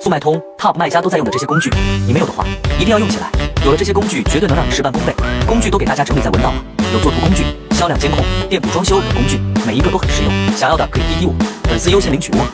速卖通 top 卖家都在用的这些工具你没有的话一定要用起来。有了这些工具绝对能让你事半功倍。工具都给大家整理在文档了有作图工具销量监控店铺装修等工具每一个都很实用想要的可以滴滴我。粉丝优先领取哦